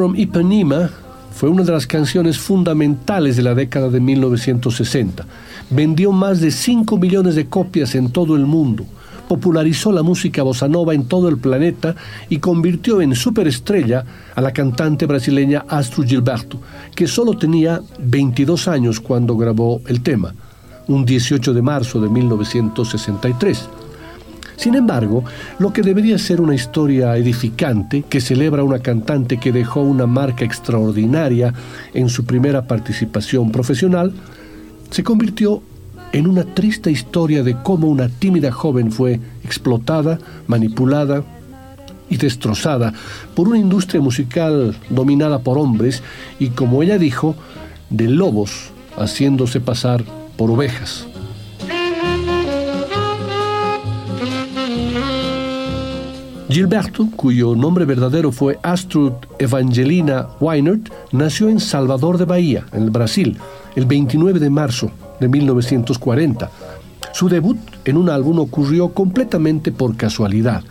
From Ipanema fue una de las canciones fundamentales de la década de 1960. Vendió más de 5 millones de copias en todo el mundo, popularizó la música bossa nova en todo el planeta y convirtió en superestrella a la cantante brasileña Astrid Gilberto, que solo tenía 22 años cuando grabó el tema, un 18 de marzo de 1963. Sin embargo, lo que debería ser una historia edificante que celebra una cantante que dejó una marca extraordinaria en su primera participación profesional, se convirtió en una triste historia de cómo una tímida joven fue explotada, manipulada y destrozada por una industria musical dominada por hombres y, como ella dijo, de lobos haciéndose pasar por ovejas. Gilberto, cuyo nombre verdadero fue Astrud Evangelina Weinert, nació en Salvador de Bahía, en Brasil, el 29 de marzo de 1940. Su debut en un álbum ocurrió completamente por casualidad.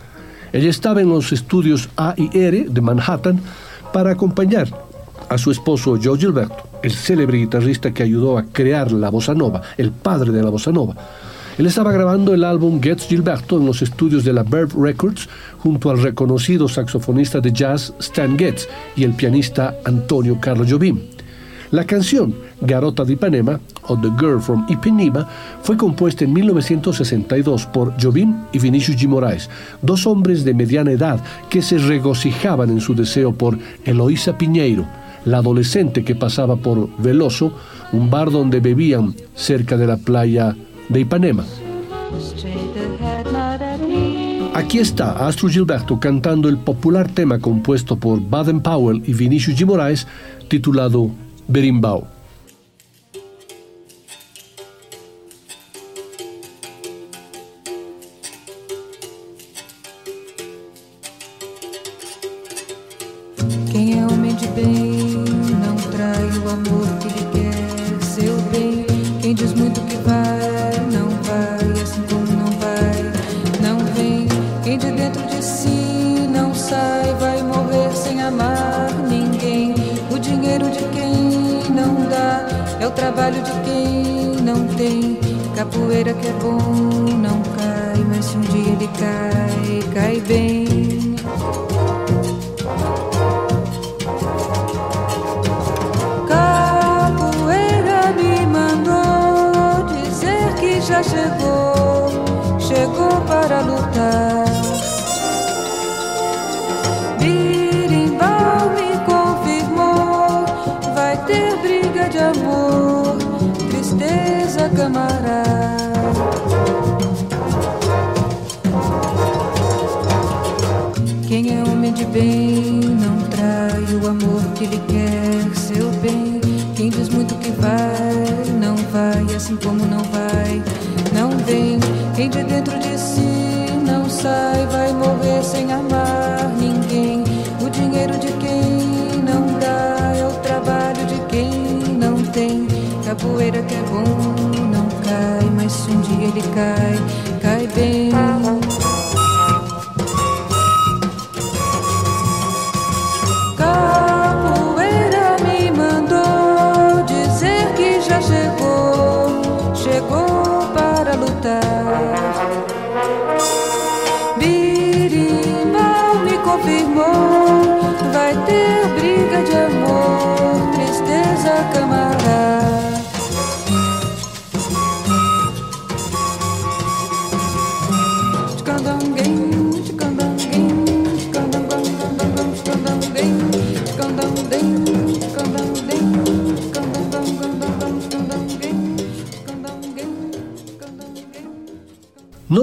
Ella estaba en los estudios A y R de Manhattan para acompañar a su esposo Joe Gilberto, el célebre guitarrista que ayudó a crear la bossa nova, el padre de la bossa nova. Él estaba grabando el álbum Gets Gilberto en los estudios de la Verve Records junto al reconocido saxofonista de jazz Stan Getz y el pianista Antonio Carlo Jobim. La canción Garota de Ipanema o The Girl from Ipanema fue compuesta en 1962 por Jobim y Vinicius G. Moraes, dos hombres de mediana edad que se regocijaban en su deseo por Eloísa Piñeiro, la adolescente que pasaba por Veloso, un bar donde bebían cerca de la playa de Ipanema. Aquí está Astro Gilberto cantando el popular tema compuesto por Baden Powell y Vinicius G. Moraes titulado Berimbau.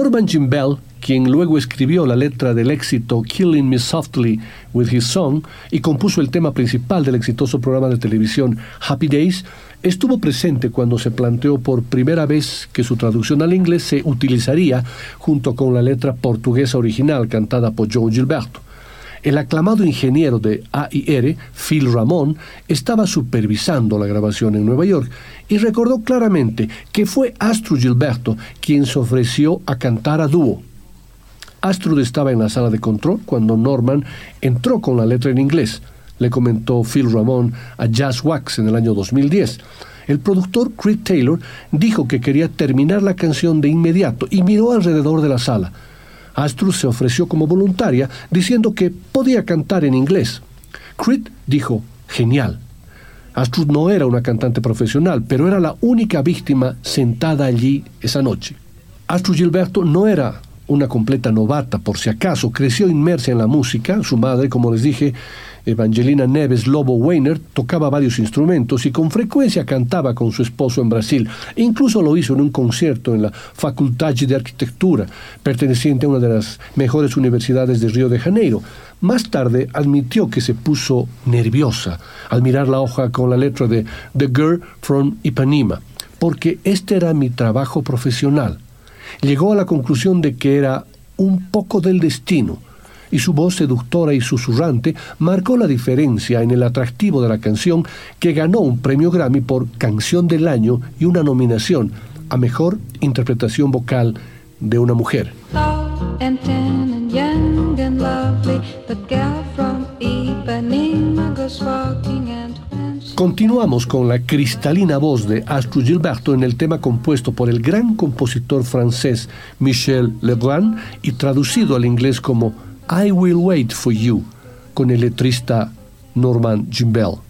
Norman Jimbell, quien luego escribió la letra del éxito Killing Me Softly with His Song y compuso el tema principal del exitoso programa de televisión Happy Days, estuvo presente cuando se planteó por primera vez que su traducción al inglés se utilizaría junto con la letra portuguesa original cantada por Joe Gilberto. El aclamado ingeniero de AIR, Phil Ramón, estaba supervisando la grabación en Nueva York y recordó claramente que fue Astrud Gilberto quien se ofreció a cantar a dúo. Astrud estaba en la sala de control cuando Norman entró con la letra en inglés, le comentó Phil Ramón a Jazz Wax en el año 2010. El productor Creed Taylor dijo que quería terminar la canción de inmediato y miró alrededor de la sala. Astrud se ofreció como voluntaria diciendo que podía cantar en inglés. Creed dijo, genial. Astrud no era una cantante profesional, pero era la única víctima sentada allí esa noche. Astrud Gilberto no era una completa novata, por si acaso, creció inmersa en la música, su madre, como les dije, Evangelina Neves Lobo Weiner tocaba varios instrumentos y con frecuencia cantaba con su esposo en Brasil. incluso lo hizo en un concierto en la Facultad de Arquitectura, perteneciente a una de las mejores universidades de Río de Janeiro. Más tarde admitió que se puso nerviosa al mirar la hoja con la letra de The Girl from Ipanema, porque este era mi trabajo profesional. Llegó a la conclusión de que era un poco del destino y su voz seductora y susurrante marcó la diferencia en el atractivo de la canción que ganó un premio Grammy por Canción del Año y una nominación a Mejor Interpretación Vocal de una Mujer. Continuamos con la cristalina voz de Astrid Gilberto en el tema compuesto por el gran compositor francés Michel Legrand y traducido al inglés como I Will Wait for You con el letrista Norman Gimbel.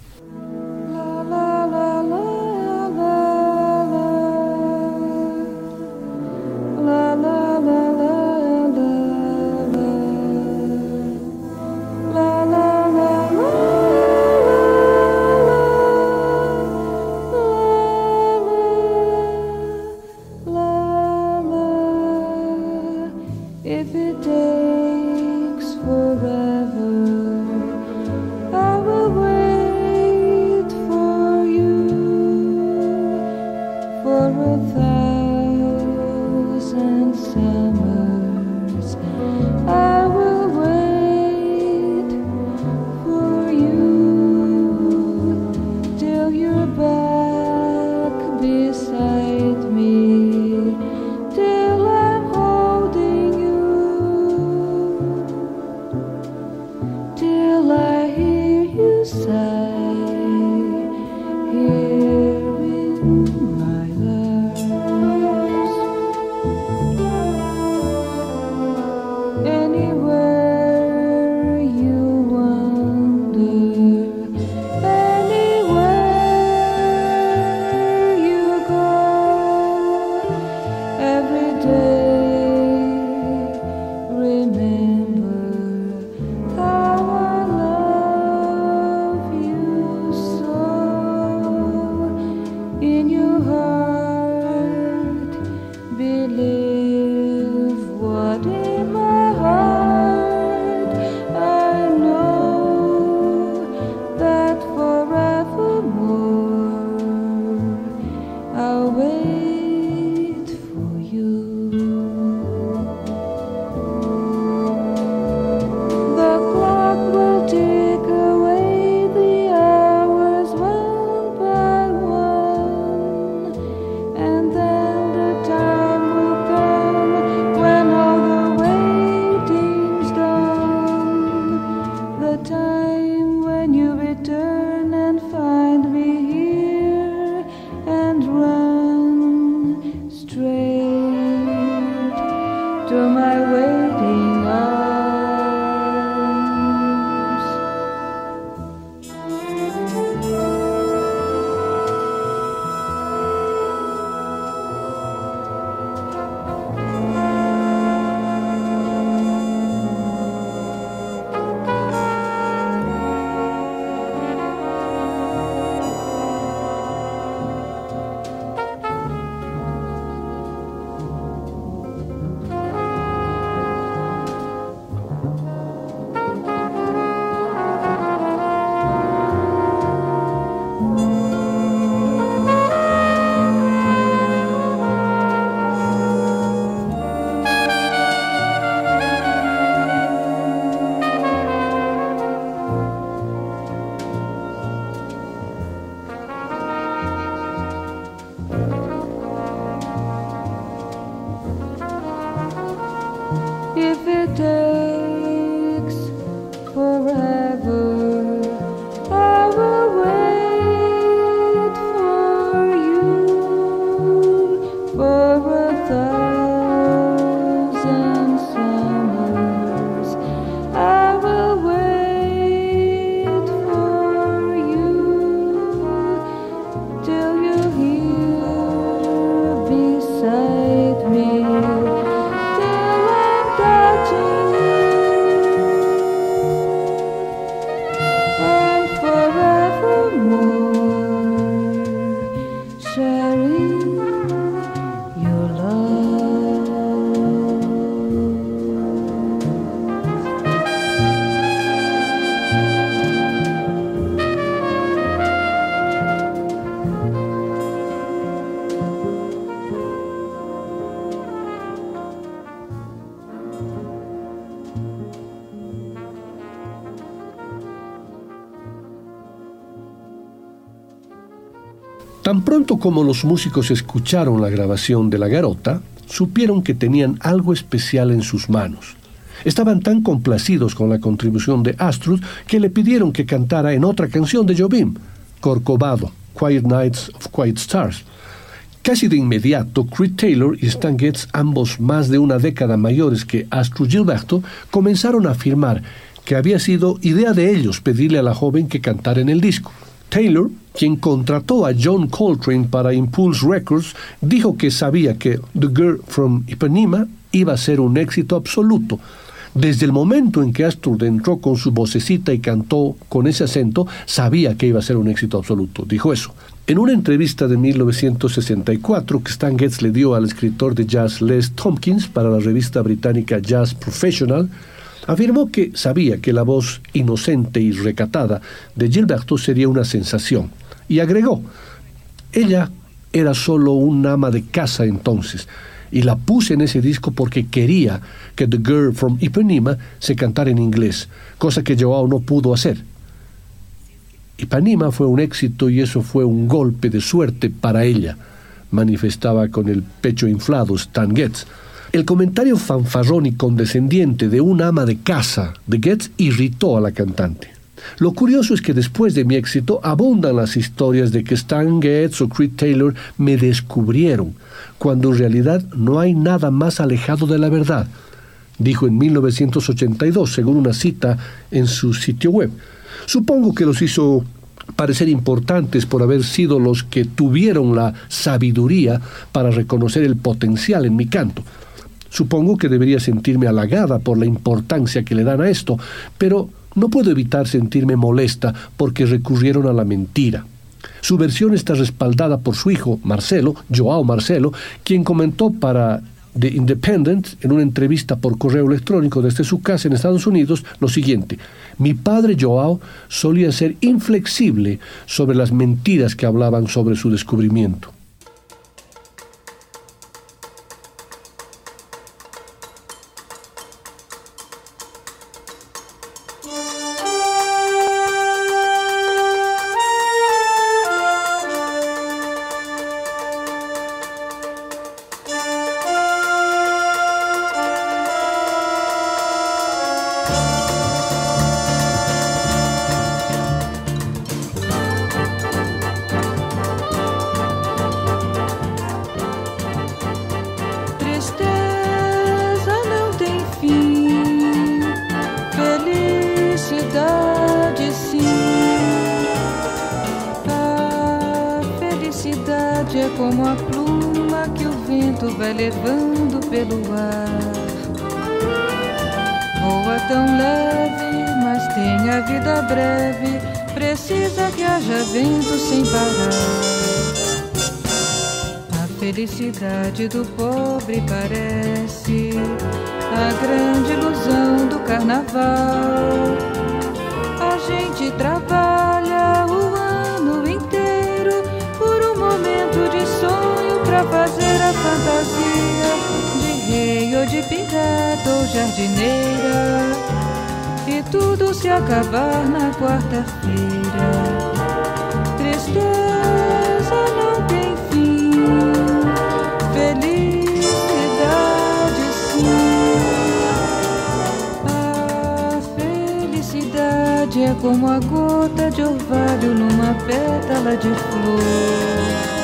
Tan pronto como los músicos escucharon la grabación de la garota, supieron que tenían algo especial en sus manos. Estaban tan complacidos con la contribución de Astrud que le pidieron que cantara en otra canción de Jobim, Corcovado, Quiet Nights of Quiet Stars. Casi de inmediato, Creed Taylor y Stan Getz, ambos más de una década mayores que Astrud Gilberto, comenzaron a afirmar que había sido idea de ellos pedirle a la joven que cantara en el disco. Taylor, quien contrató a John Coltrane para Impulse Records, dijo que sabía que The Girl from Ipanema iba a ser un éxito absoluto. Desde el momento en que Astor entró con su vocecita y cantó con ese acento, sabía que iba a ser un éxito absoluto. Dijo eso. En una entrevista de 1964 que Stan Getz le dio al escritor de jazz Les Tompkins para la revista británica Jazz Professional, afirmó que sabía que la voz inocente y recatada de Gilberto sería una sensación, y agregó, ella era solo un ama de casa entonces, y la puse en ese disco porque quería que The Girl from Ipanema se cantara en inglés, cosa que Joao no pudo hacer. Ipanema fue un éxito y eso fue un golpe de suerte para ella, manifestaba con el pecho inflado Stan Getz. El comentario fanfarrón y condescendiente de un ama de casa de Getz irritó a la cantante. Lo curioso es que después de mi éxito abundan las historias de que Stan Getz o Creed Taylor me descubrieron, cuando en realidad no hay nada más alejado de la verdad, dijo en 1982, según una cita en su sitio web. Supongo que los hizo parecer importantes por haber sido los que tuvieron la sabiduría para reconocer el potencial en mi canto. Supongo que debería sentirme halagada por la importancia que le dan a esto, pero no puedo evitar sentirme molesta porque recurrieron a la mentira. Su versión está respaldada por su hijo, Marcelo, Joao Marcelo, quien comentó para The Independent, en una entrevista por correo electrónico desde su casa en Estados Unidos, lo siguiente. Mi padre Joao solía ser inflexible sobre las mentiras que hablaban sobre su descubrimiento. para fazer a fantasia de rei ou de pintado ou jardineira. E tudo se acabar na quarta-feira. Tristeza não tem fim, felicidade sim. A felicidade é como a gota de orvalho numa pétala de flor.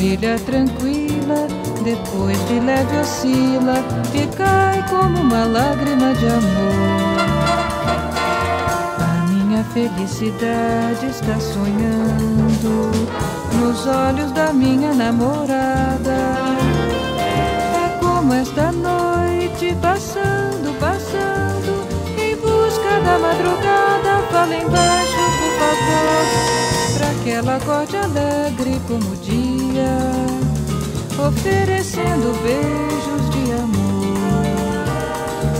Brilha tranquila, depois de leve oscila e cai como uma lágrima de amor. A minha felicidade está sonhando nos olhos da minha namorada. É como esta noite passando, passando em busca da madrugada. Fala embaixo, por favor, pra que ela acorde alegre como o oferecendo beijos de amor.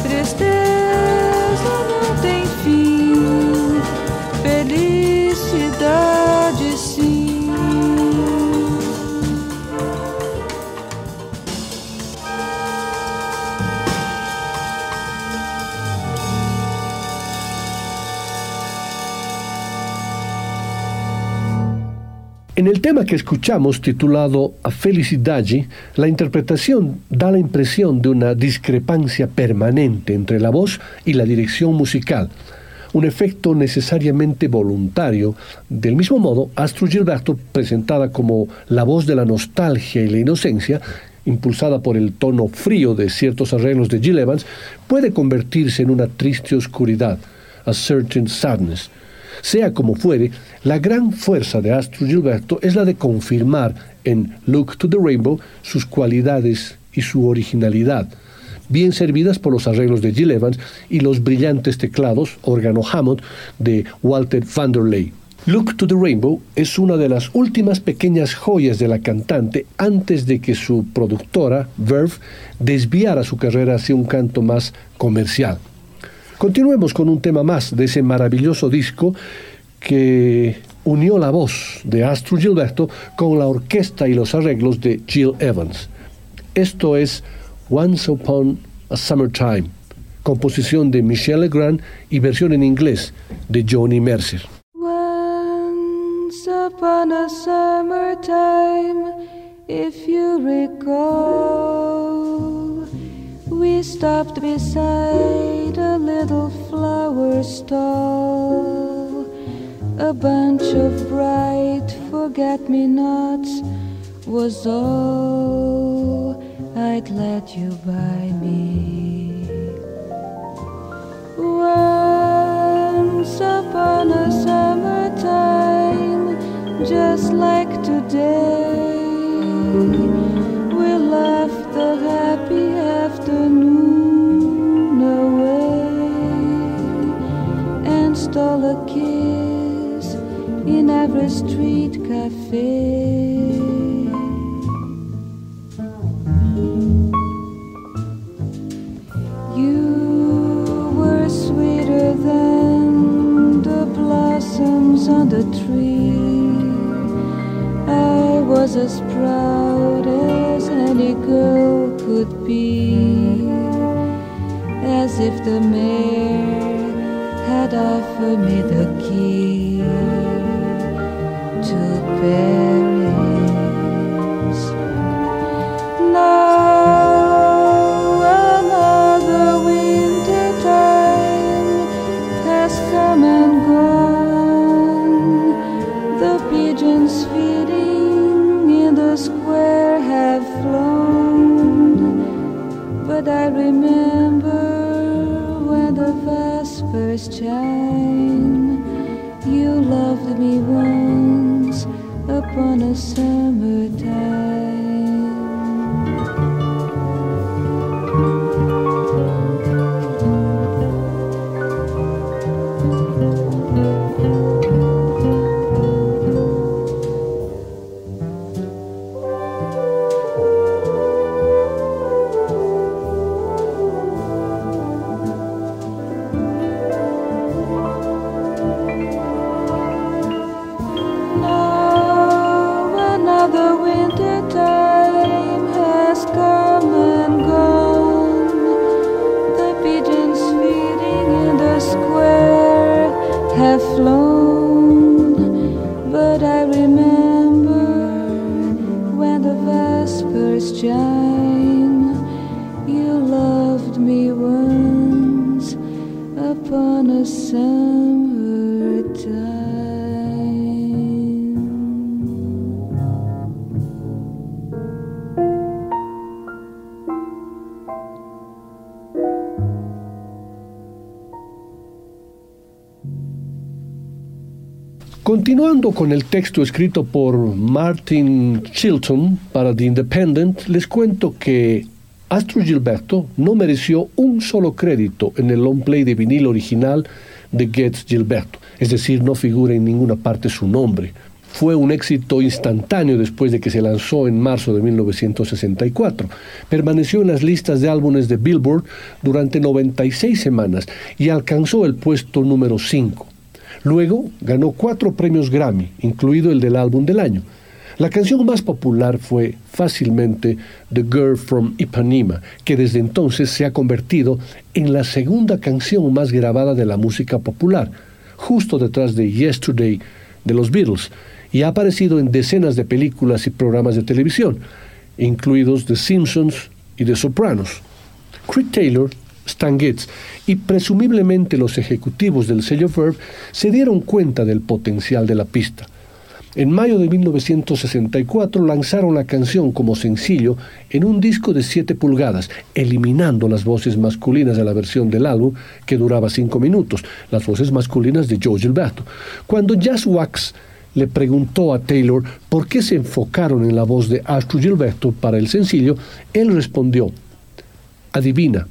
Tristeza não tem fim, felicidade el tema que escuchamos, titulado A Felicidade, la interpretación da la impresión de una discrepancia permanente entre la voz y la dirección musical, un efecto necesariamente voluntario. Del mismo modo, Astro Gilberto, presentada como la voz de la nostalgia y la inocencia, impulsada por el tono frío de ciertos arreglos de Gil Evans, puede convertirse en una triste oscuridad, a certain sadness. Sea como fuere, la gran fuerza de Astro Gilberto es la de confirmar en Look to the Rainbow sus cualidades y su originalidad, bien servidas por los arreglos de Gil Evans y los brillantes teclados órgano Hammond de Walter Vanderlei. Look to the Rainbow es una de las últimas pequeñas joyas de la cantante antes de que su productora, Verve, desviara su carrera hacia un canto más comercial. Continuemos con un tema más de ese maravilloso disco que unió la voz de Astro Gilberto con la orquesta y los arreglos de Jill Evans. Esto es Once Upon a Summertime, composición de Michelle Legrand y versión en inglés de Johnny Mercer. Once upon a summertime, if you recall, we stopped beside a little flower stall. A bunch of bright forget me nots was all I'd let you buy me. Once upon a summertime, just like today, a kiss in every street cafe. You were sweeter than the blossoms on the tree. I was as proud as any girl could be, as if the mayor had offered me the key to Paris. Vespers chime. You loved me once upon a summertime. Con el texto escrito por Martin Chilton para The Independent, les cuento que Astro Gilberto no mereció un solo crédito en el long play de vinil original de Getz Gilberto, es decir, no figura en ninguna parte su nombre. Fue un éxito instantáneo después de que se lanzó en marzo de 1964. Permaneció en las listas de álbumes de Billboard durante 96 semanas y alcanzó el puesto número 5. Luego ganó cuatro premios Grammy, incluido el del álbum del año. La canción más popular fue fácilmente The Girl from Ipanema, que desde entonces se ha convertido en la segunda canción más grabada de la música popular, justo detrás de Yesterday de los Beatles, y ha aparecido en decenas de películas y programas de televisión, incluidos The Simpsons y The Sopranos. Creed Taylor Stan Getz y presumiblemente los ejecutivos del sello Verve se dieron cuenta del potencial de la pista. En mayo de 1964 lanzaron la canción como sencillo en un disco de 7 pulgadas, eliminando las voces masculinas de la versión del álbum que duraba 5 minutos, las voces masculinas de Joe Gilberto. Cuando Jazz Wax le preguntó a Taylor por qué se enfocaron en la voz de Astro Gilberto para el sencillo, él respondió, adivina,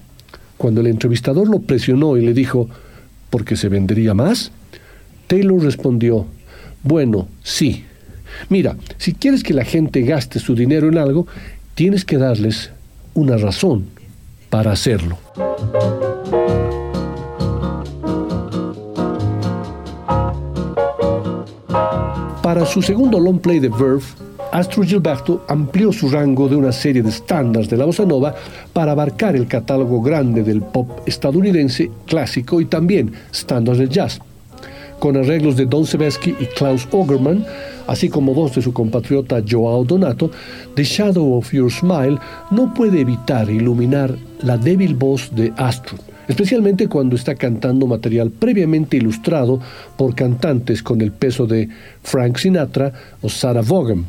cuando el entrevistador lo presionó y le dijo, ¿por qué se vendería más? Taylor respondió, bueno, sí. Mira, si quieres que la gente gaste su dinero en algo, tienes que darles una razón para hacerlo. Para su segundo long play de Verve, Astro Gilberto amplió su rango de una serie de estándares de la bossa nova para abarcar el catálogo grande del pop estadounidense clásico y también estándares del jazz. Con arreglos de Don Sebesky y Klaus Ogerman, así como voz de su compatriota Joao Donato, The Shadow of Your Smile no puede evitar iluminar la débil voz de Astro, especialmente cuando está cantando material previamente ilustrado por cantantes con el peso de Frank Sinatra o Sarah Vaughan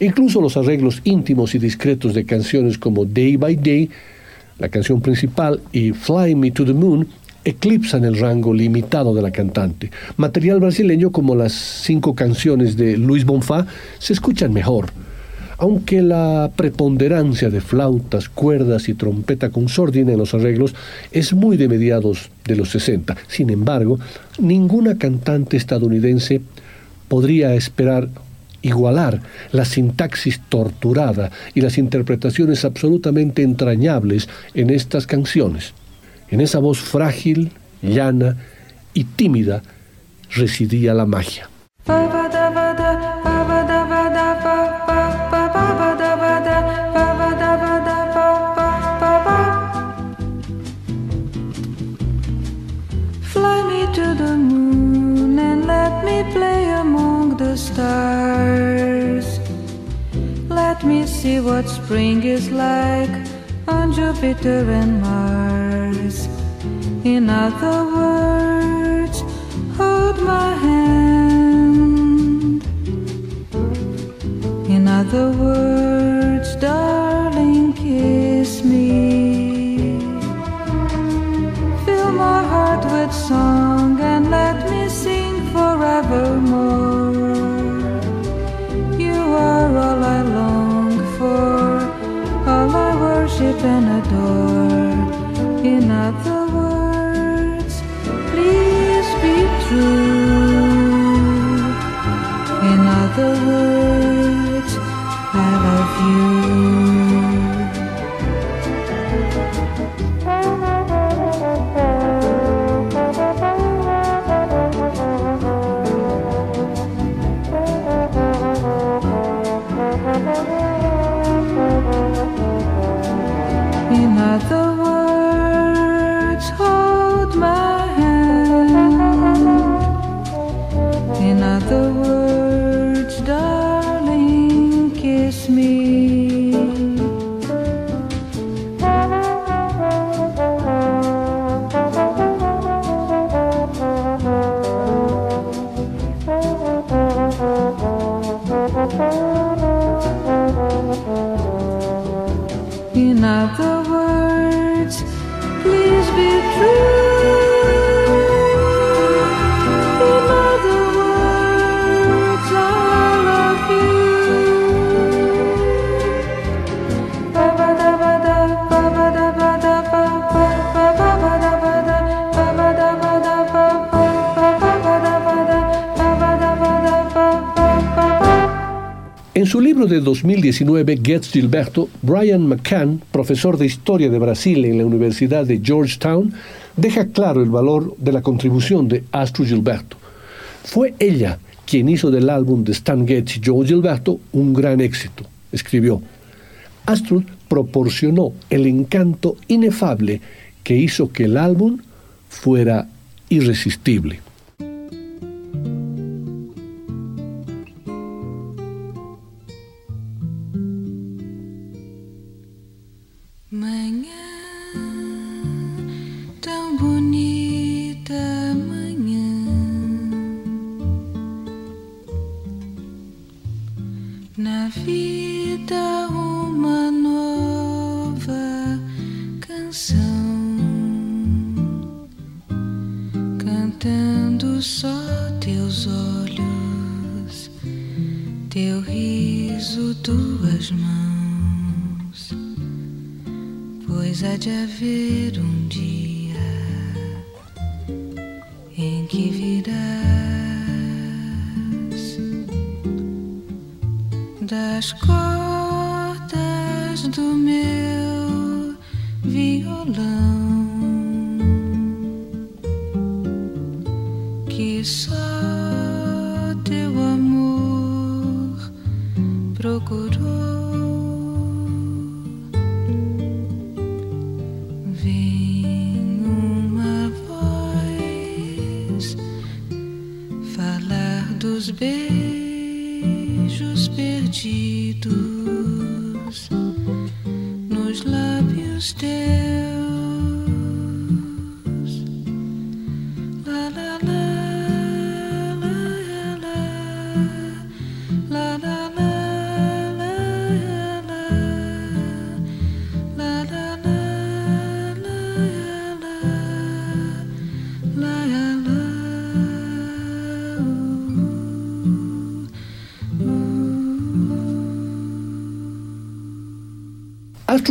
Incluso los arreglos íntimos y discretos de canciones como Day by Day, la canción principal, y Fly Me to the Moon eclipsan el rango limitado de la cantante. Material brasileño como las cinco canciones de Luis Bonfá se escuchan mejor, aunque la preponderancia de flautas, cuerdas y trompeta con sordina en los arreglos es muy de mediados de los 60. Sin embargo, ninguna cantante estadounidense podría esperar igualar la sintaxis torturada y las interpretaciones absolutamente entrañables en estas canciones. En esa voz frágil, llana y tímida residía la magia. Jupiter and Mars. In other words, hold my hand. In other words, su libro de 2019, Gets Gilberto, Brian McCann, profesor de Historia de Brasil en la Universidad de Georgetown, deja claro el valor de la contribución de Astro Gilberto. Fue ella quien hizo del álbum de Stan Getz y Joe Gilberto un gran éxito. Escribió, Astro proporcionó el encanto inefable que hizo que el álbum fuera irresistible.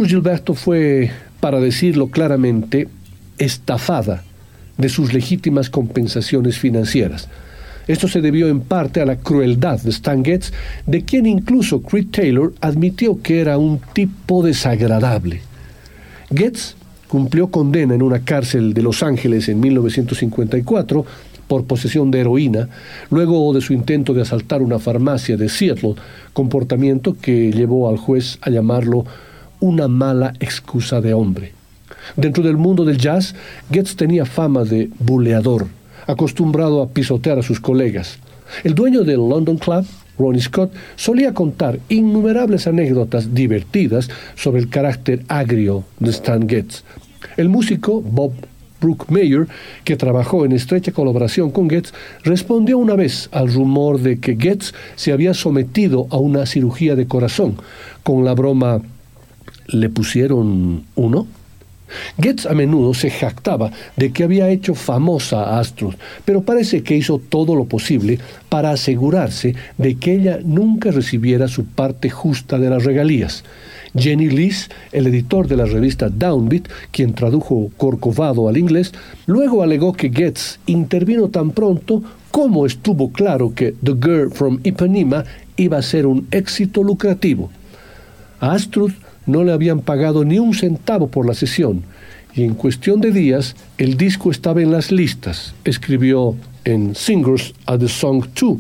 Gilberto fue, para decirlo claramente, estafada de sus legítimas compensaciones financieras. Esto se debió en parte a la crueldad de Stan Getz, de quien incluso Creed Taylor admitió que era un tipo desagradable. Getz cumplió condena en una cárcel de Los Ángeles en 1954 por posesión de heroína, luego de su intento de asaltar una farmacia de Seattle, comportamiento que llevó al juez a llamarlo una mala excusa de hombre. Dentro del mundo del jazz, Getz tenía fama de buleador, acostumbrado a pisotear a sus colegas. El dueño del London Club, Ronnie Scott, solía contar innumerables anécdotas divertidas sobre el carácter agrio de Stan Getz. El músico Bob Brookmeyer, que trabajó en estrecha colaboración con Getz, respondió una vez al rumor de que Getz se había sometido a una cirugía de corazón, con la broma le pusieron uno. Getz a menudo se jactaba de que había hecho famosa a Astrud, pero parece que hizo todo lo posible para asegurarse de que ella nunca recibiera su parte justa de las regalías. Jenny Lees, el editor de la revista Downbeat, quien tradujo Corcovado al inglés, luego alegó que Getz intervino tan pronto como estuvo claro que The Girl from Ipanema iba a ser un éxito lucrativo. A no le habían pagado ni un centavo por la sesión y en cuestión de días el disco estaba en las listas, escribió en Singers a the Song 2.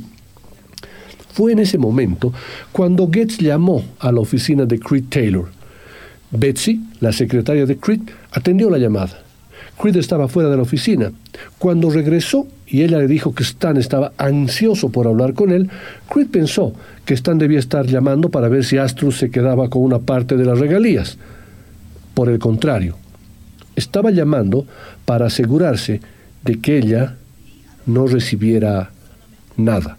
Fue en ese momento cuando Getz llamó a la oficina de Creed Taylor. Betsy, la secretaria de Creed, atendió la llamada. Creed estaba fuera de la oficina. Cuando regresó y ella le dijo que Stan estaba ansioso por hablar con él, Creed pensó que Stan debía estar llamando para ver si Astrus se quedaba con una parte de las regalías. Por el contrario, estaba llamando para asegurarse de que ella no recibiera nada.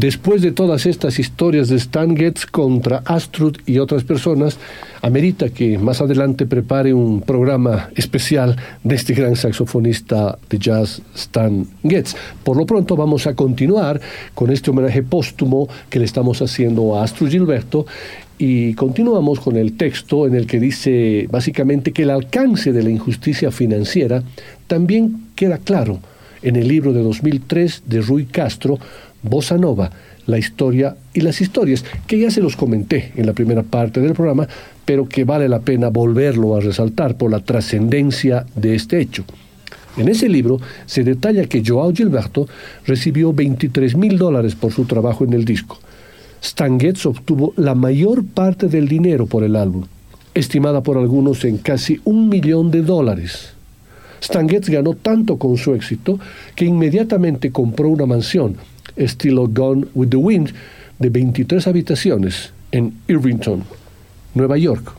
Después de todas estas historias de Stan Getz contra Astrud y otras personas, amerita que más adelante prepare un programa especial de este gran saxofonista de jazz Stan Getz. Por lo pronto vamos a continuar con este homenaje póstumo que le estamos haciendo a Astrud Gilberto y continuamos con el texto en el que dice básicamente que el alcance de la injusticia financiera también queda claro en el libro de 2003 de Rui Castro, Bossa Nova, la historia y las historias, que ya se los comenté en la primera parte del programa, pero que vale la pena volverlo a resaltar por la trascendencia de este hecho. En ese libro se detalla que Joao Gilberto recibió 23 mil dólares por su trabajo en el disco. Stan Getz obtuvo la mayor parte del dinero por el álbum, estimada por algunos en casi un millón de dólares. Stan Getz ganó tanto con su éxito que inmediatamente compró una mansión, estilo Gone with the Wind, de 23 habitaciones en Irvington, Nueva York.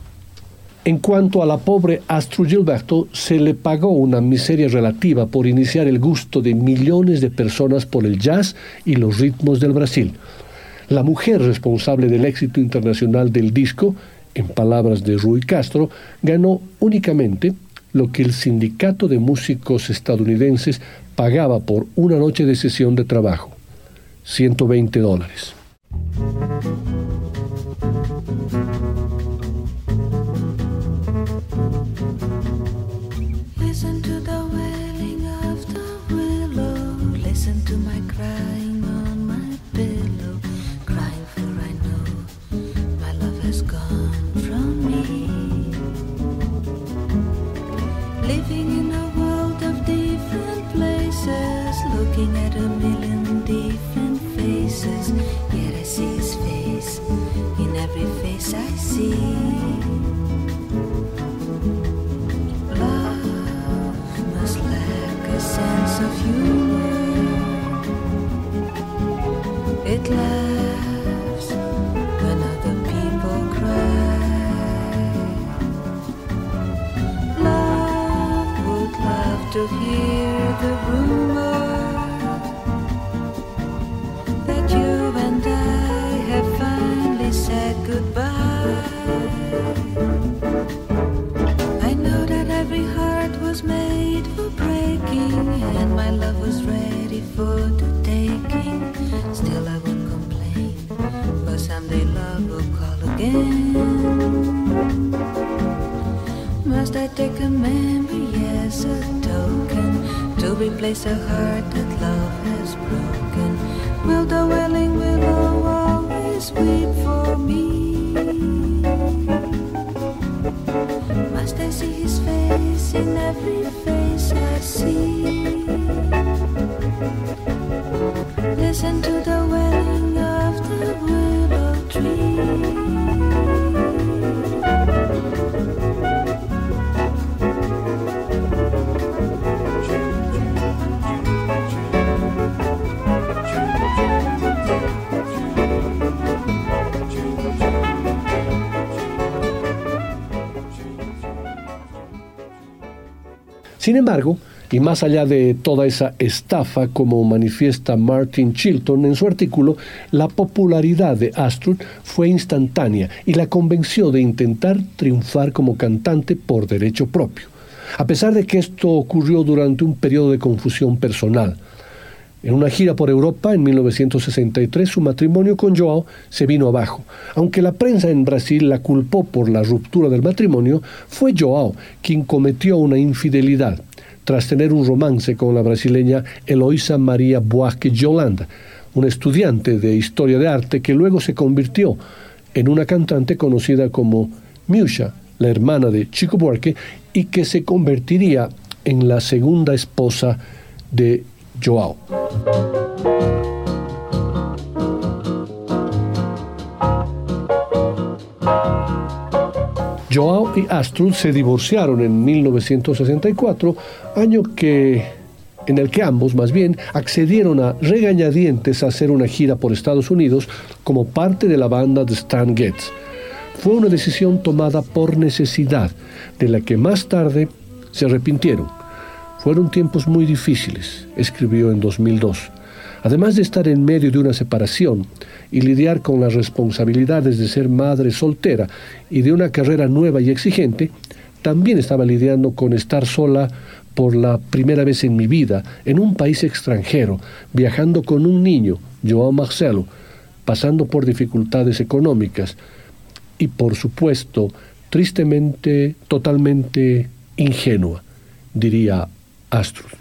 En cuanto a la pobre Astrid Gilberto, se le pagó una miseria relativa por iniciar el gusto de millones de personas por el jazz y los ritmos del Brasil. La mujer responsable del éxito internacional del disco, en palabras de Rui Castro, ganó únicamente lo que el sindicato de músicos estadounidenses pagaba por una noche de sesión de trabajo, 120 dólares. Listen to the wailing of the willow. Listen to my crying to replace Sin embargo, y más allá de toda esa estafa, como manifiesta Martin Chilton en su artículo, la popularidad de Astrud fue instantánea y la convenció de intentar triunfar como cantante por derecho propio. A pesar de que esto ocurrió durante un periodo de confusión personal. En una gira por Europa en 1963 su matrimonio con Joao se vino abajo. Aunque la prensa en Brasil la culpó por la ruptura del matrimonio, fue Joao quien cometió una infidelidad tras tener un romance con la brasileña Eloísa María Buarque Yolanda, una estudiante de historia de arte que luego se convirtió en una cantante conocida como Miusha, la hermana de Chico Buarque, y que se convertiría en la segunda esposa de Joao. Joao y Astrud se divorciaron en 1964, año que en el que ambos, más bien, accedieron a regañadientes a hacer una gira por Estados Unidos como parte de la banda de Stan Getz. Fue una decisión tomada por necesidad, de la que más tarde se arrepintieron. Fueron tiempos muy difíciles, escribió en 2002. Además de estar en medio de una separación y lidiar con las responsabilidades de ser madre soltera y de una carrera nueva y exigente, también estaba lidiando con estar sola por la primera vez en mi vida en un país extranjero, viajando con un niño, Joao Marcelo, pasando por dificultades económicas y por supuesto tristemente, totalmente ingenua, diría Astrud.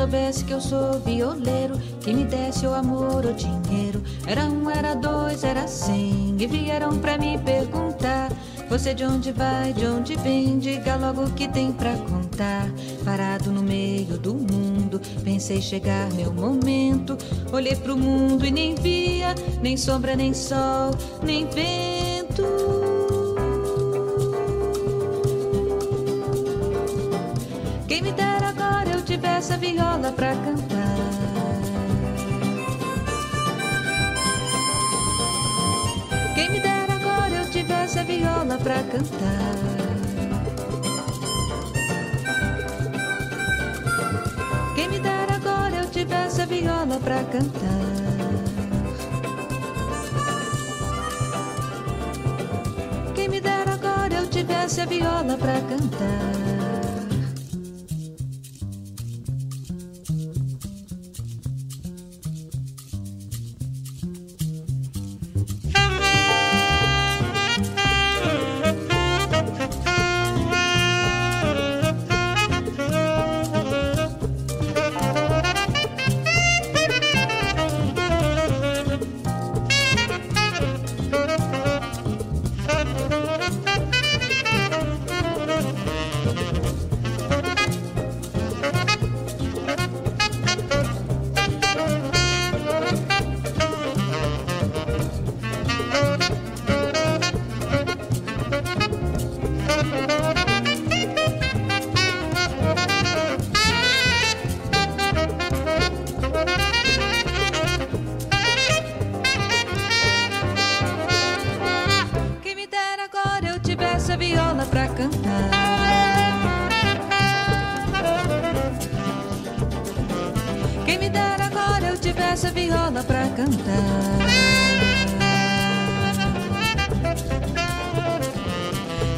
Soubesse que eu sou violeiro, que me desse o amor ou dinheiro. Era um, era dois, era cem, e vieram pra me perguntar. Você de onde vai, de onde vem, diga logo o que tem pra contar. Parado no meio do mundo, pensei chegar meu momento. Olhei pro mundo e nem via, nem sombra, nem sol, nem vento. Agora eu tivesse a viola pra cantar. Quem me dera agora eu tivesse a viola pra cantar. Quem me dera agora eu tivesse a viola pra cantar. Quem me dera agora eu tivesse a viola pra cantar.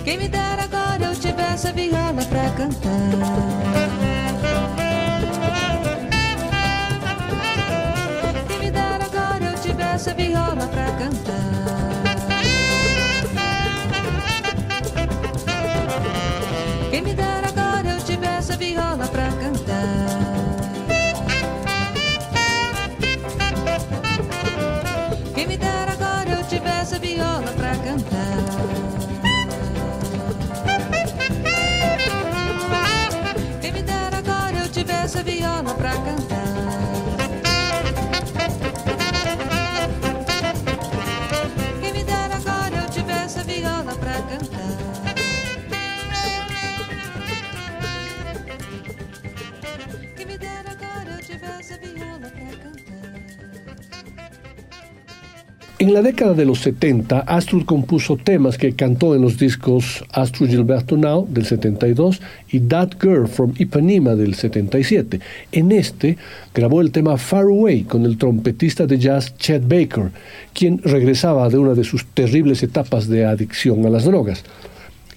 Quem me dera agora eu tivesse a viola pra cantar. essa viola pra cantar. Caracas. En la década de los 70, Astrud compuso temas que cantó en los discos Astrud Gilberto Now del 72 y That Girl from Ipanema del 77. En este grabó el tema Far Away con el trompetista de jazz Chet Baker, quien regresaba de una de sus terribles etapas de adicción a las drogas.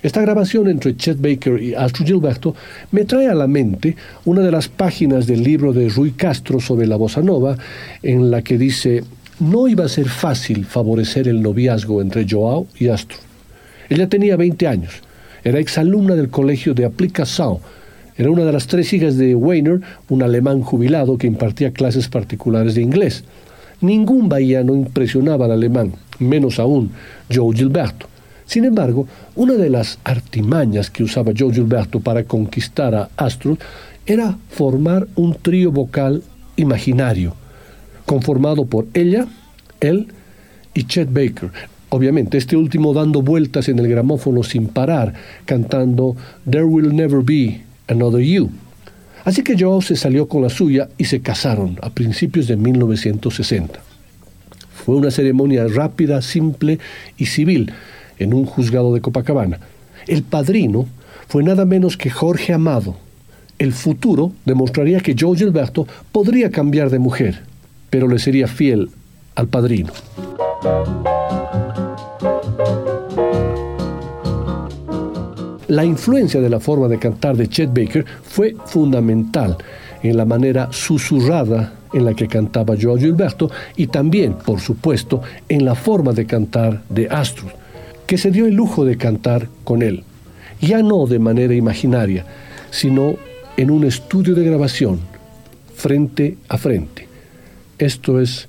Esta grabación entre Chet Baker y Astrud Gilberto me trae a la mente una de las páginas del libro de Rui Castro sobre la bossa nova, en la que dice no iba a ser fácil favorecer el noviazgo entre Joao y Astro. Ella tenía 20 años, era exalumna del colegio de Aplicação, era una de las tres hijas de Weiner, un alemán jubilado que impartía clases particulares de inglés. Ningún bahiano impresionaba al alemán, menos aún Joe Gilberto. Sin embargo, una de las artimañas que usaba Joe Gilberto para conquistar a Astro era formar un trío vocal imaginario conformado por ella, él y Chet Baker. Obviamente, este último dando vueltas en el gramófono sin parar, cantando There Will Never Be Another You. Así que Joe se salió con la suya y se casaron a principios de 1960. Fue una ceremonia rápida, simple y civil en un juzgado de Copacabana. El padrino fue nada menos que Jorge Amado. El futuro demostraría que Joe Gilberto podría cambiar de mujer pero le sería fiel al padrino. La influencia de la forma de cantar de Chet Baker fue fundamental en la manera susurrada en la que cantaba Joao Gilberto y también, por supuesto, en la forma de cantar de Astrud, que se dio el lujo de cantar con él, ya no de manera imaginaria, sino en un estudio de grabación, frente a frente. Esto es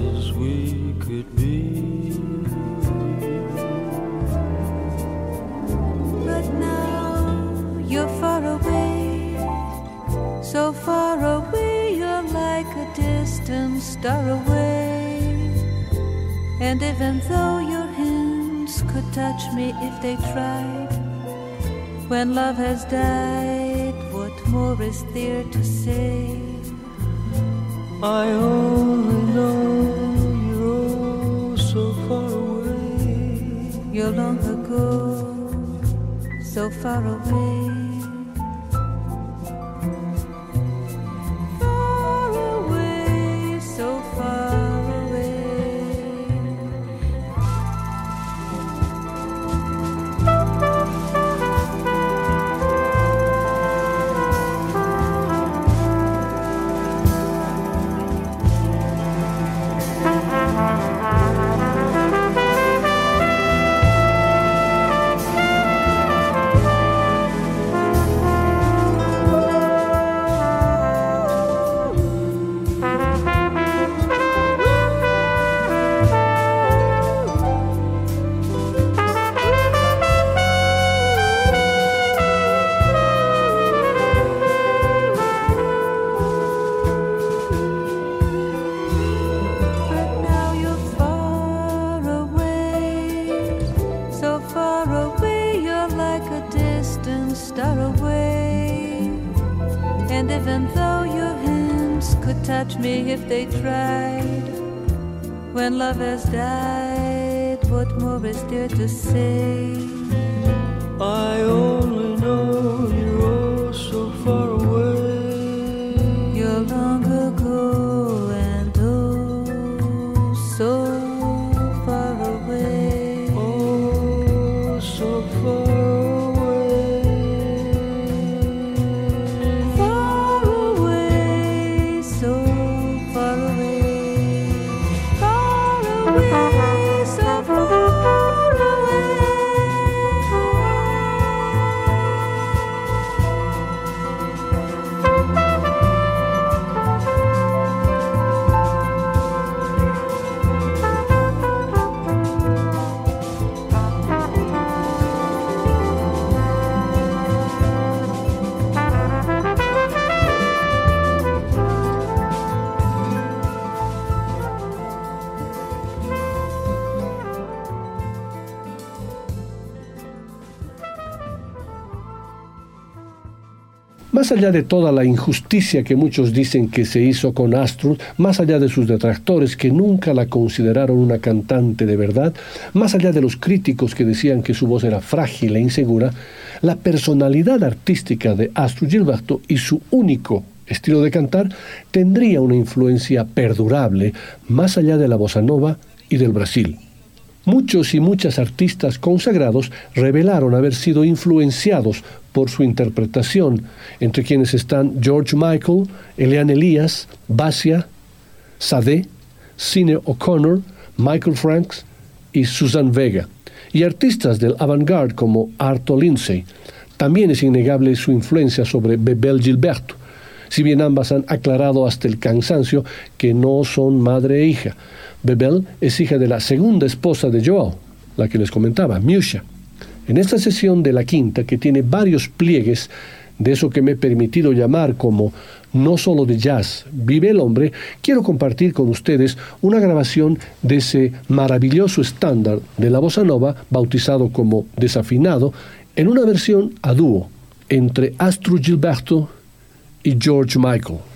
as we could be. But now you're far away, so far away, you're like a distant star away. And even though your hands could touch me if they tried, when love has died, what more is there to say? I only know. You're long ago, so far away. Más allá de toda la injusticia que muchos dicen que se hizo con Astrud, más allá de sus detractores que nunca la consideraron una cantante de verdad, más allá de los críticos que decían que su voz era frágil e insegura, la personalidad artística de Astrud Gilberto y su único estilo de cantar tendría una influencia perdurable más allá de la bossa nova y del Brasil. Muchos y muchas artistas consagrados revelaron haber sido influenciados por su interpretación, entre quienes están George Michael, Eliane Elias, Basia, Sade, Cine O'Connor, Michael Franks y Susan Vega, y artistas del avant-garde como Arto Lindsay. También es innegable su influencia sobre Bebel Gilberto, si bien ambas han aclarado hasta el cansancio que no son madre e hija. Bebel es hija de la segunda esposa de Joao, la que les comentaba, Musha. En esta sesión de la quinta, que tiene varios pliegues de eso que me he permitido llamar como no solo de jazz, vive el hombre, quiero compartir con ustedes una grabación de ese maravilloso estándar de la bossa nova, bautizado como Desafinado, en una versión a dúo entre Astro Gilberto y George Michael.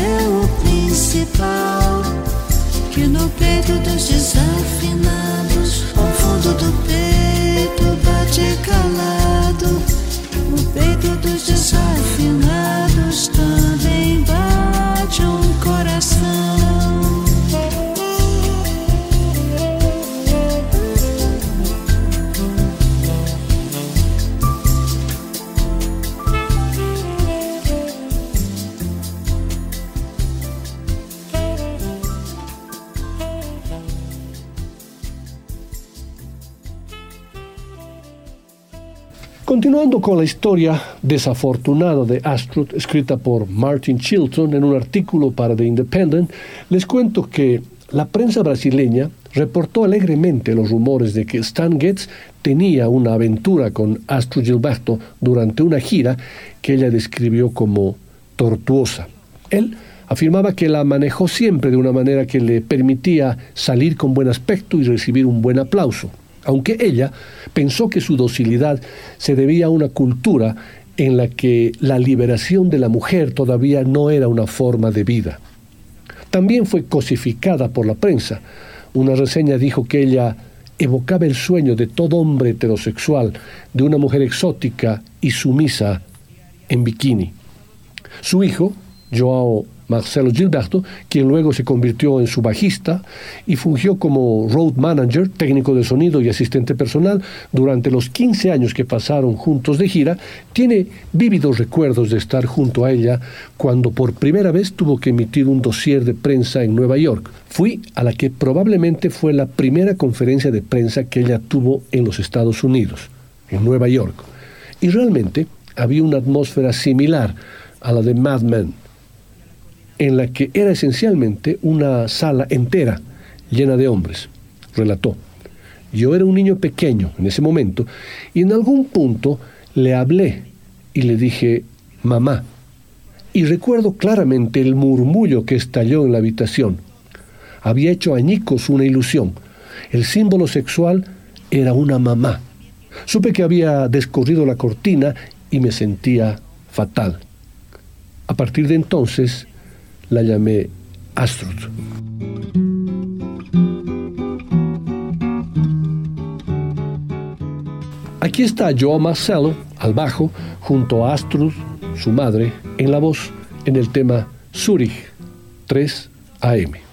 O principal. Que no peito dos desafinados, o fundo do peito bate calado. Continuando con la historia desafortunada de Astrud, escrita por Martin Chilton en un artículo para The Independent, les cuento que la prensa brasileña reportó alegremente los rumores de que Stan Getz tenía una aventura con Astrud Gilberto durante una gira que ella describió como tortuosa. Él afirmaba que la manejó siempre de una manera que le permitía salir con buen aspecto y recibir un buen aplauso aunque ella pensó que su docilidad se debía a una cultura en la que la liberación de la mujer todavía no era una forma de vida. También fue cosificada por la prensa. Una reseña dijo que ella evocaba el sueño de todo hombre heterosexual de una mujer exótica y sumisa en bikini. Su hijo, Joao Marcelo Gilberto, quien luego se convirtió en su bajista y fungió como road manager, técnico de sonido y asistente personal durante los 15 años que pasaron juntos de gira, tiene vívidos recuerdos de estar junto a ella cuando por primera vez tuvo que emitir un dossier de prensa en Nueva York. Fui a la que probablemente fue la primera conferencia de prensa que ella tuvo en los Estados Unidos, en Nueva York. Y realmente había una atmósfera similar a la de Mad Men en la que era esencialmente una sala entera llena de hombres, relató. Yo era un niño pequeño en ese momento y en algún punto le hablé y le dije, mamá. Y recuerdo claramente el murmullo que estalló en la habitación. Había hecho añicos una ilusión. El símbolo sexual era una mamá. Supe que había descorrido la cortina y me sentía fatal. A partir de entonces, la llamé Astrud. Aquí está Joe Marcelo al bajo junto a Astrud, su madre, en la voz en el tema Zurich 3 AM.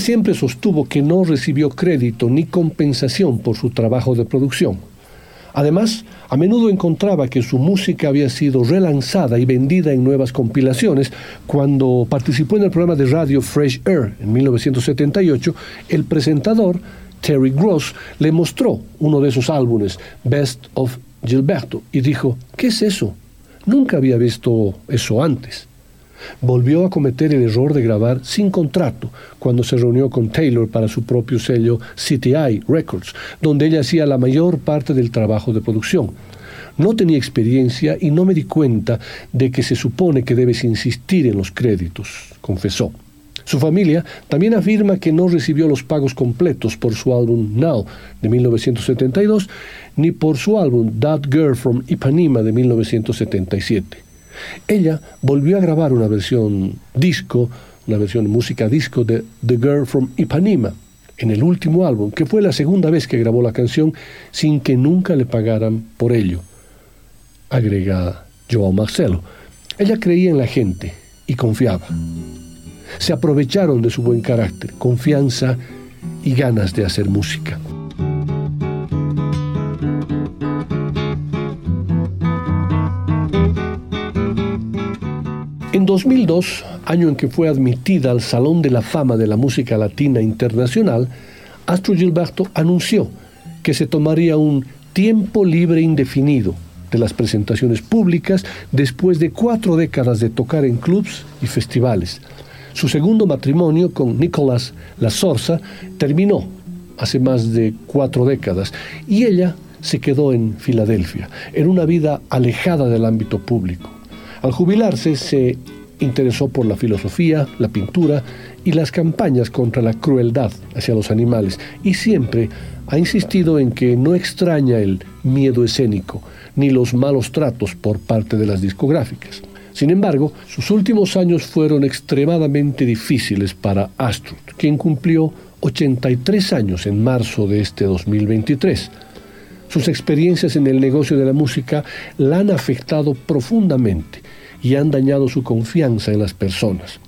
Siempre sostuvo que no recibió crédito ni compensación por su trabajo de producción. Además, a menudo encontraba que su música había sido relanzada y vendida en nuevas compilaciones. Cuando participó en el programa de radio Fresh Air en 1978, el presentador Terry Gross le mostró uno de sus álbumes, Best of Gilberto, y dijo, ¿qué es eso? Nunca había visto eso antes. Volvió a cometer el error de grabar sin contrato cuando se reunió con Taylor para su propio sello CTI Records, donde ella hacía la mayor parte del trabajo de producción. No tenía experiencia y no me di cuenta de que se supone que debes insistir en los créditos, confesó. Su familia también afirma que no recibió los pagos completos por su álbum Now de 1972 ni por su álbum That Girl from Ipanema de 1977. Ella volvió a grabar una versión disco, una versión música disco de The Girl from Ipanema en el último álbum, que fue la segunda vez que grabó la canción sin que nunca le pagaran por ello. Agrega Joao Marcelo. Ella creía en la gente y confiaba. Se aprovecharon de su buen carácter, confianza y ganas de hacer música. 2002, año en que fue admitida al Salón de la Fama de la Música Latina Internacional, Astro Gilberto anunció que se tomaría un tiempo libre indefinido de las presentaciones públicas después de cuatro décadas de tocar en clubs y festivales. Su segundo matrimonio con Nicolás La Sorsa terminó hace más de cuatro décadas y ella se quedó en Filadelfia, en una vida alejada del ámbito público. Al jubilarse se interesó por la filosofía, la pintura y las campañas contra la crueldad hacia los animales y siempre ha insistido en que no extraña el miedo escénico ni los malos tratos por parte de las discográficas. Sin embargo, sus últimos años fueron extremadamente difíciles para Astrud, quien cumplió 83 años en marzo de este 2023. Sus experiencias en el negocio de la música la han afectado profundamente y han dañado su confianza en las personas.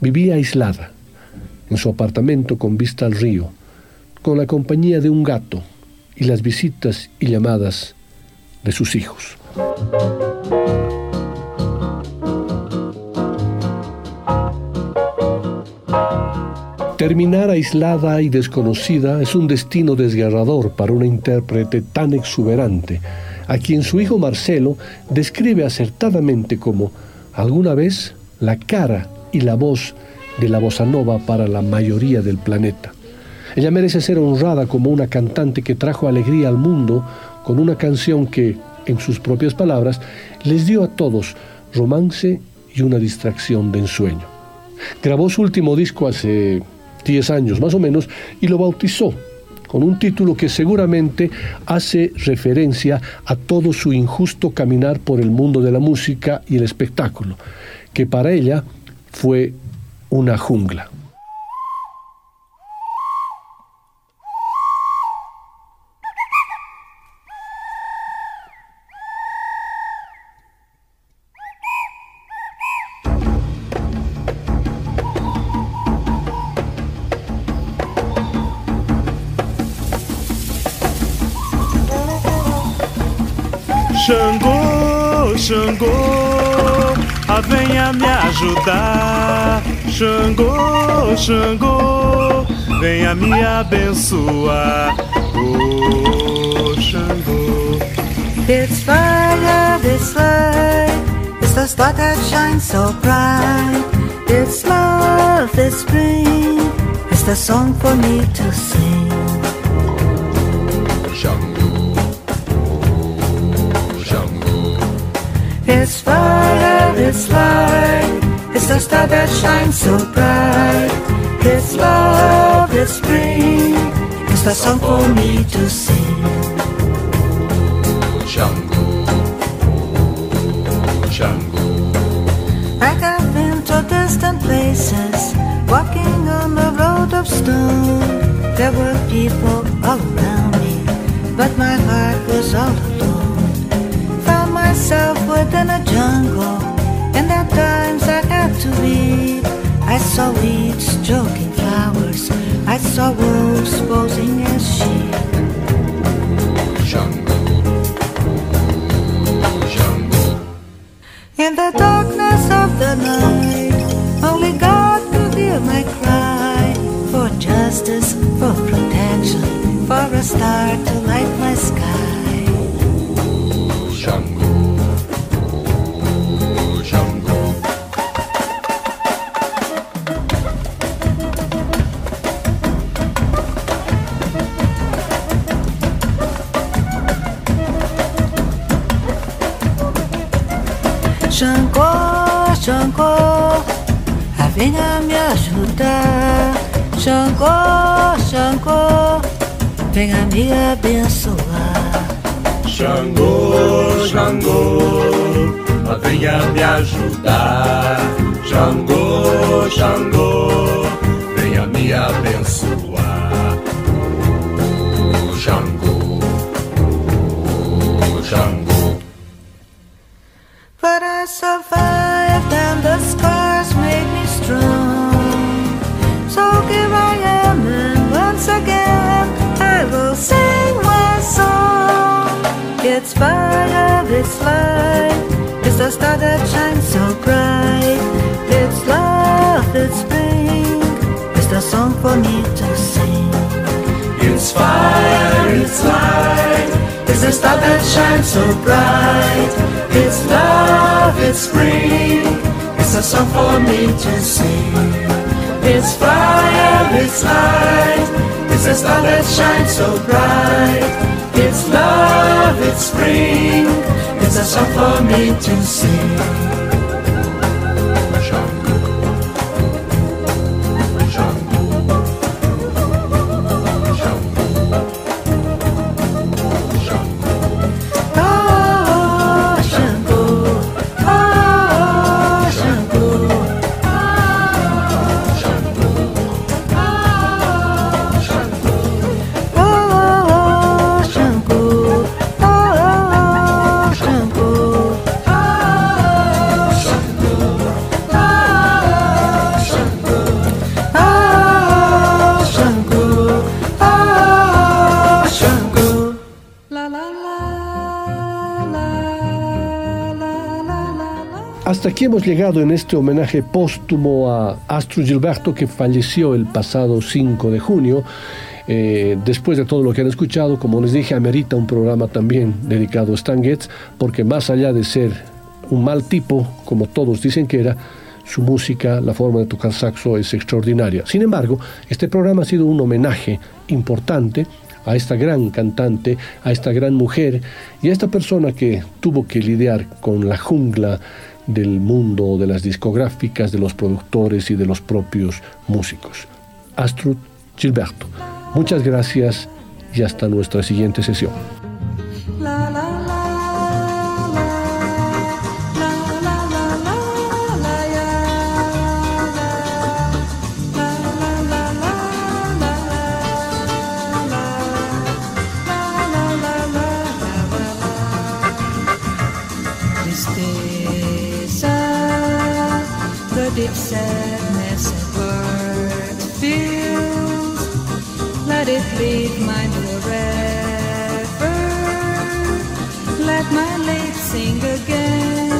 Vivía aislada, en su apartamento con vista al río, con la compañía de un gato y las visitas y llamadas de sus hijos. Terminar aislada y desconocida es un destino desgarrador para una intérprete tan exuberante a quien su hijo Marcelo describe acertadamente como alguna vez la cara y la voz de la bossa nova para la mayoría del planeta. Ella merece ser honrada como una cantante que trajo alegría al mundo con una canción que, en sus propias palabras, les dio a todos romance y una distracción de ensueño. Grabó su último disco hace 10 años más o menos y lo bautizó con un título que seguramente hace referencia a todo su injusto caminar por el mundo de la música y el espectáculo, que para ella fue una jungla. Xangô, venha me abençoar. Oh, Xangô. It's fire, this light. It's the star that shines so bright. It's love, this spring. It's the song for me to sing. It's fire, it's light. It's the star that shines so bright. It's love, it's spring. It's the song for me to sing. Jungle, jungle. I have been to distant places, walking on the road of stone. There were people all around me, but my heart was all alone Found myself within a jungle, and at times I had to weep. I saw weeds choking flowers. I saw wolves posing as sheep. In the darkness of the night, only God could hear my cry for justice, for protection, for a star to light my sky. Venha me abençoar. Xangô, Xangô, venha me ajudar. Xangô, Xangô, venha me abençoar. It's a star that shines so bright. It's love, it's spring, it's a song for me to sing. It's fire, it's light, it's a star that shines so bright. It's love, it's spring, it's a song for me to sing. Hasta aquí hemos llegado en este homenaje póstumo a Astro Gilberto que falleció el pasado 5 de junio. Eh, después de todo lo que han escuchado, como les dije, amerita un programa también dedicado a Stan Getz, porque más allá de ser un mal tipo, como todos dicen que era, su música, la forma de tocar saxo es extraordinaria. Sin embargo, este programa ha sido un homenaje importante a esta gran cantante, a esta gran mujer y a esta persona que tuvo que lidiar con la jungla del mundo de las discográficas, de los productores y de los propios músicos. Astrud Gilberto. Muchas gracias y hasta nuestra siguiente sesión. Sadness of earth feels let it leave mine forever. Let my lips sing again.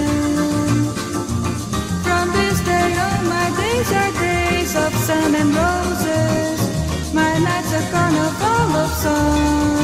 From this day on, my days are days of sun and roses. My nights a carnival of song.